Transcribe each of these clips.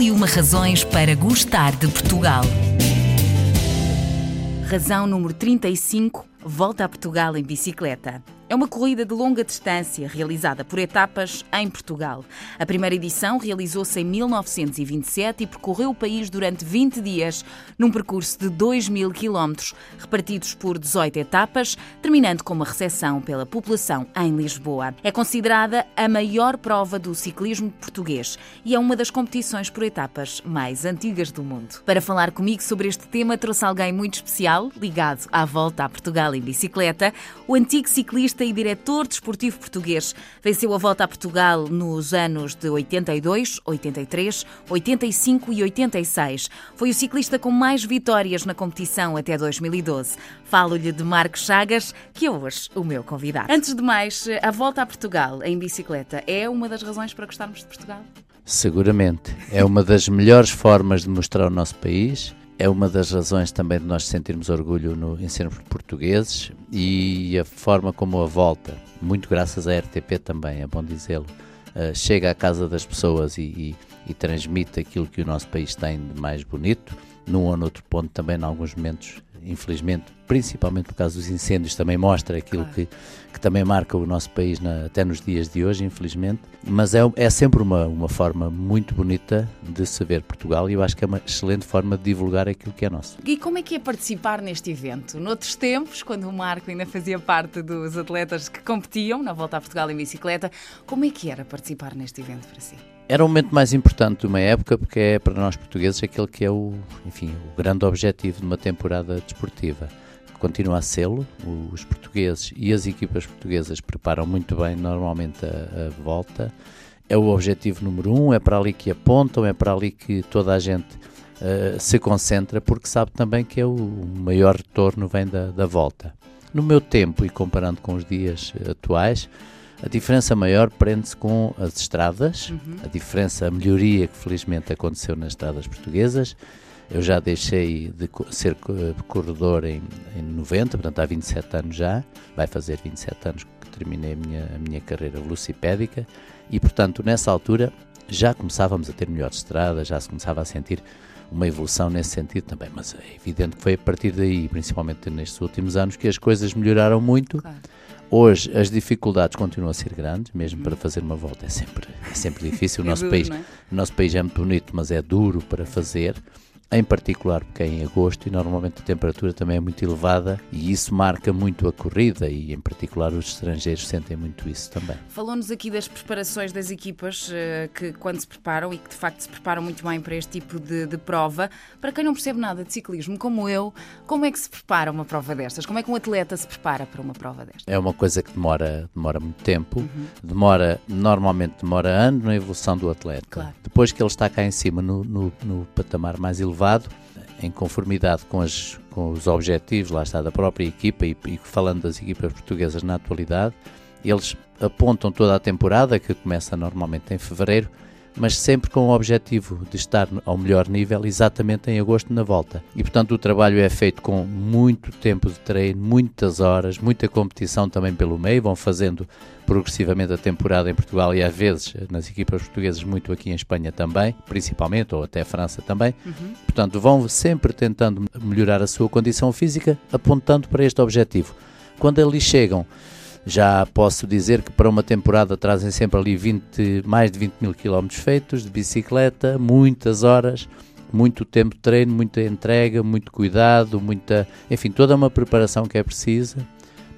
E uma razões para gostar de Portugal. Razão número 35. Volta a Portugal em bicicleta. É uma corrida de longa distância realizada por etapas em Portugal. A primeira edição realizou-se em 1927 e percorreu o país durante 20 dias, num percurso de 2 mil quilómetros, repartidos por 18 etapas, terminando com uma recepção pela população em Lisboa. É considerada a maior prova do ciclismo português e é uma das competições por etapas mais antigas do mundo. Para falar comigo sobre este tema, trouxe alguém muito especial, ligado à volta a Portugal em bicicleta, o antigo ciclista e diretor desportivo português. Venceu a volta a Portugal nos anos de 82, 83, 85 e 86. Foi o ciclista com mais vitórias na competição até 2012. Falo-lhe de Marcos Chagas, que é hoje o meu convidado. Antes de mais, a volta a Portugal em bicicleta é uma das razões para gostarmos de Portugal? Seguramente. É uma das melhores formas de mostrar o nosso país é uma das razões também de nós sentirmos orgulho no, em sermos portugueses e a forma como a volta, muito graças à RTP também, é bom dizê-lo, uh, chega à casa das pessoas e, e, e, transmite aquilo que o nosso país tem de mais bonito, num ou noutro ponto também, em alguns momentos, infelizmente, principalmente por causa dos incêndios, também mostra aquilo claro. que, que também marca o nosso país na, até nos dias de hoje, infelizmente. Mas é, é sempre uma, uma forma muito bonita de se ver Portugal e eu acho que é uma excelente forma de divulgar aquilo que é nosso. E como é que é participar neste evento? Noutros tempos, quando o Marco ainda fazia parte dos atletas que competiam na Volta a Portugal em bicicleta, como é que era participar neste evento para si? Era o momento mais importante de uma época porque é para nós portugueses aquele que é o, enfim, o grande objetivo de uma temporada desportiva. Continua a sê-lo, os portugueses e as equipas portuguesas preparam muito bem normalmente a, a, volta. É o objetivo número um, é para ali que apontam, é para ali que toda a gente uh, se concentra, porque sabe também que é o, maior retorno vem da, da volta. No meu tempo, e comparando com os dias atuais, a diferença maior prende-se com as estradas, uhum. a diferença, a melhoria que felizmente aconteceu nas estradas portuguesas. Eu já deixei de ser corredor em, em 90, portanto há 27 anos já, vai fazer 27 anos que terminei a minha, a minha carreira velocipédica e, portanto, nessa altura já começávamos a ter melhores estradas, já se começava a sentir uma evolução nesse sentido também, mas é evidente que foi a partir daí, principalmente nestes últimos anos, que as coisas melhoraram muito. Claro Hoje as dificuldades continuam a ser grandes, mesmo para fazer uma volta é sempre, é sempre difícil. O é nosso, duro, país, é? o nosso país é muito bonito, mas é duro para fazer em particular porque é em agosto e normalmente a temperatura também é muito elevada e isso marca muito a corrida e em particular os estrangeiros sentem muito isso também. Falou-nos aqui das preparações das equipas uh, que quando se preparam e que de facto se preparam muito bem para este tipo de, de, prova. Para quem não percebe nada de ciclismo, como eu, como é que se prepara uma prova destas? Como é que um atleta se prepara para uma prova destas? É uma coisa que demora, demora muito tempo, uhum. demora, normalmente demora anos na evolução do atleta. Claro. Depois que ele está cá em cima no, no, no patamar mais elevado, elevado, em conformidade com, as, com os objetivos, lá está, da própria equipa e, e falando das equipas portuguesas na atualidade, eles apontam toda a temporada, que começa normalmente em fevereiro, mas sempre com o objetivo de estar ao melhor nível exatamente em agosto na volta. E portanto o trabalho é feito com muito tempo de treino, muitas horas, muita competição também pelo meio, vão fazendo progressivamente a temporada em Portugal e às vezes nas equipas portuguesas muito aqui em Espanha também, principalmente, ou até França também. Uhum. Portanto, vão sempre tentando melhorar a sua condição física, apontando para este objetivo. Quando ali chegam, já posso dizer que para uma temporada trazem sempre ali 20, mais de 20 mil quilómetros feitos de bicicleta, muitas horas, muito tempo de treino, muita entrega, muito cuidado, muita, enfim, toda uma preparação que é precisa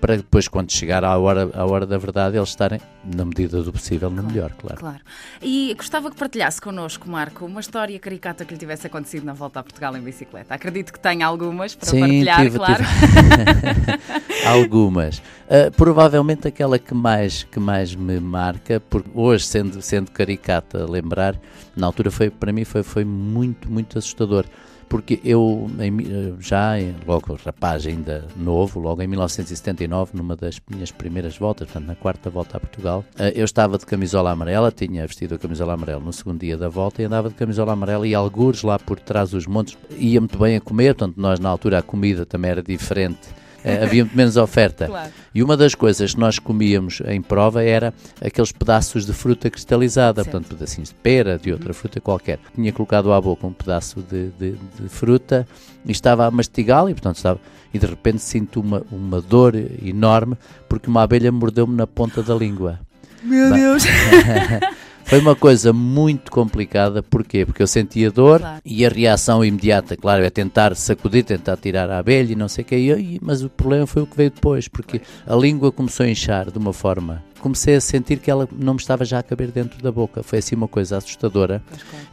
para depois, quando chegar à hora, à hora da verdade, eles estarem, na medida do possível, no claro, melhor, claro. Claro. E gostava que partilhasse connosco, Marco, uma história caricata que lhe tivesse acontecido na volta a Portugal em bicicleta. Acredito que tenha algumas para Sim, partilhar, tive, claro. Tive. algumas. Uh, provavelmente aquela que mais, que mais me marca, porque hoje, sendo, sendo caricata, lembrar, na altura foi, para mim foi, foi muito, muito assustador porque eu eh, já, logo rapaz ainda novo, logo em 1979, numa das minhas primeiras voltas, portanto na quarta volta a Portugal, eh, eu estava de camisola amarela, tinha vestido a camisola amarela no segundo dia da volta e andava de camisola amarela e algures lá por trás dos montes, ia muito bem a comer, portanto nós na altura a comida também era diferente Eh, havia muito menos oferta. Claro. E uma das coisas que nós comíamos em prova era aqueles pedaços de fruta cristalizada, certo. portanto, pedacinhos de pera, de outra uhum. fruta qualquer. Tinha colocado à boca um pedaço de, de, de fruta e estava a mastigá-lo e, portanto, estava. E de repente sinto uma, uma dor enorme porque uma abelha mordeu-me na ponta da língua. Meu Deus! Foi uma coisa muito complicada, porquê? Porque eu sentia dor claro. e a reação imediata, claro, é tentar sacudir, tentar tirar a abelha e não sei o que, mas o problema foi o que veio depois, porque a língua começou a inchar de uma forma comecei a sentir que ela não me estava já a caber dentro da boca. Foi assim uma coisa assustadora.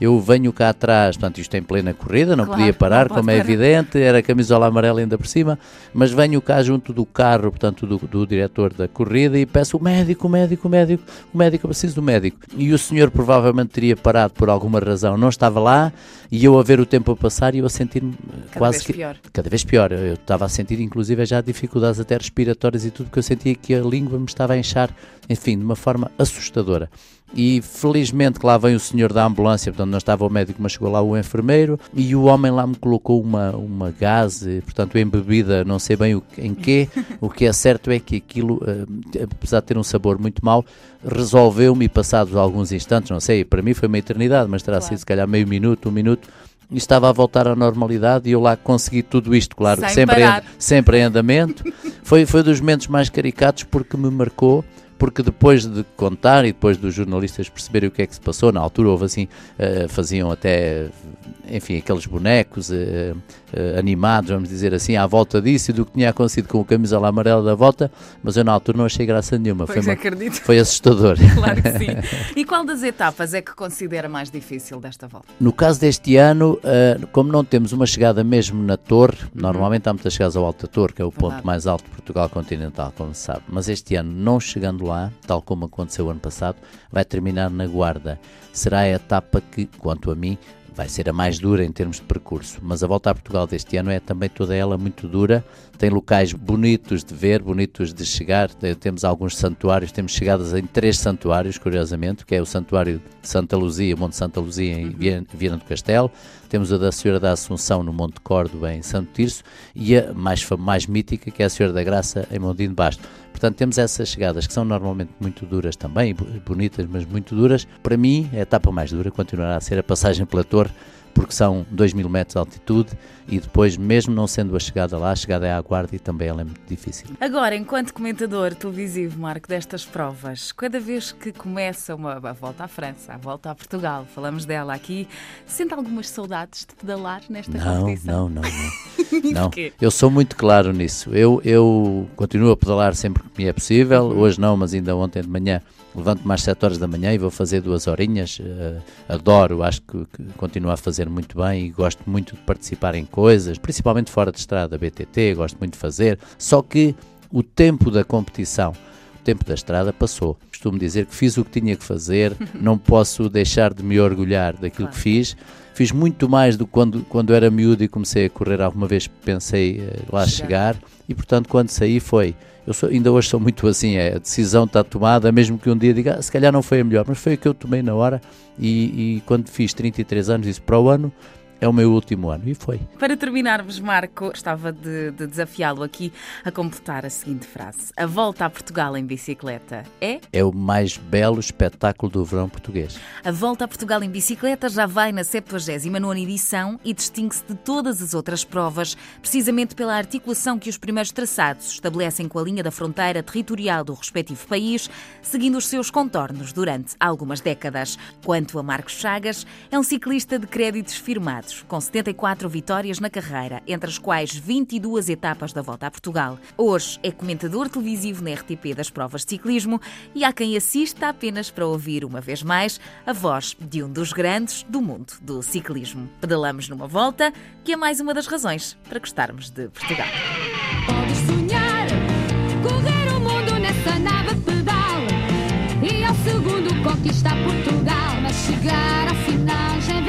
Eu venho cá atrás, portanto, isto em plena corrida, não claro, podia parar, não como é evidente, era camisola amarela ainda por cima, mas venho cá junto do carro, portanto, do, do diretor da corrida e peço o médico, o médico, o médico, o médico, eu preciso do médico. E o senhor provavelmente teria parado por alguma razão, não estava lá, e eu a ver o tempo a passar e eu a sentir-me quase que. Pior. Cada vez pior. Eu estava a sentir, inclusive, já dificuldades até respiratórias e tudo, porque eu sentia que a língua me estava a inchar enfim, de uma forma assustadora. E felizmente que lá vem o senhor da ambulância, portanto não estava o médico, mas chegou lá o enfermeiro e o homem lá me colocou uma, uma gase, portanto embebida, não sei bem o, em quê. O que é certo é que aquilo, eh, apesar de ter um sabor muito mau, resolveu-me passados alguns instantes, não sei, para mim foi uma eternidade, mas terá claro. sido se calhar meio minuto, um minuto, e estava a voltar à normalidade e eu lá consegui tudo isto, claro, sempre em, sempre em andamento. foi, foi dos momentos mais caricatos porque me marcou porque depois de contar e depois dos jornalistas perceberem o que é que se passou, na altura houve assim, uh, faziam até, enfim, aqueles bonecos uh, uh, animados, vamos dizer assim, à volta disso e do que tinha acontecido com o camisola amarela da volta, mas eu na altura não achei graça nenhuma. Pois foi, acredito. foi assustador. Claro que sim. E qual das etapas é que considera mais difícil desta volta? No caso deste ano, como não temos uma chegada mesmo na torre, uhum. normalmente há muitas chegadas ao Alto da Torre, que é o Verdade. ponto mais alto de Portugal continental, como se sabe, mas este ano não chegando tal como aconteceu ano passado, vai terminar na Guarda. Será a etapa que, quanto a mim, vai ser a mais dura em termos de percurso, mas a volta a Portugal deste ano é também toda ela muito dura. Tem locais bonitos de ver, bonitos de chegar. Temos alguns santuários, temos chegadas em três santuários, curiosamente, que é o Santuário de Santa Luzia, Monte Santa Luzia em Viana do Castelo, temos a da Senhora da Assunção no Monte Córdoba em Santo Tirso e a mais, mais mítica, que é a Senhora da Graça em Mondinho de Basto. Portanto, temos essas chegadas que são normalmente muito duras também, bonitas, mas muito duras. Para mim, a etapa mais dura continuará a ser a passagem pela torre porque são 2 mil metros de altitude e depois, mesmo não sendo a chegada lá, a chegada é à guarda e também ela é muito difícil. Agora, enquanto comentador televisivo, Marco, destas provas, cada vez que começa uma a volta à França, a volta a Portugal, falamos dela aqui, sente algumas saudades de pedalar nesta não, competição? Não, não, não. não. Eu sou muito claro nisso. Eu, eu continuo a pedalar sempre que me é possível. Uhum. Hoje não, mas ainda ontem de manhã levanto-me às 7 horas da manhã e vou fazer duas horinhas. Uh, adoro, acho que, que, continuo a fazer muito bem e gosto muito de participar em coisas, principalmente fora de estrada, BTT, gosto muito de fazer. Só que o tempo da competição, o tempo da estrada passou. Costumo dizer que fiz o que tinha que fazer, não posso deixar de me orgulhar daquilo claro. que fiz. Fiz muito mais do que quando, quando era miúdo e comecei a correr alguma vez pensei uh, lá chegar. chegar e portanto quando saí foi eu sou, ainda hoje sou muito assim, é, a decisão está tomada, mesmo que um dia diga, ah, se calhar não foi a melhor, mas foi a que eu tomei na hora e, e quando fiz 33 anos, disse para o ano, é o meu último ano. E foi. Para terminarmos, Marco, gostava de, de desafiá-lo aqui a completar a seguinte frase: A volta a Portugal em bicicleta é? É o mais belo espetáculo do verão português. A volta a Portugal em bicicleta já vai na 79 edição e distingue-se de todas as outras provas, precisamente pela articulação que os primeiros traçados estabelecem com a linha da fronteira territorial do respectivo país, seguindo os seus contornos durante algumas décadas. Quanto a Marcos Chagas, é um ciclista de créditos firmados com 74 vitórias na carreira, entre as quais 22 etapas da volta a Portugal. Hoje é comentador televisivo na RTP das provas de ciclismo e há quem assista apenas para ouvir uma vez mais a voz de um dos grandes do mundo do ciclismo. Pedalamos numa volta, que é mais uma das razões para gostarmos de Portugal. Podes sonhar, correr o mundo nessa nave pedal e ao segundo conquistar Portugal, mas chegar ao final já é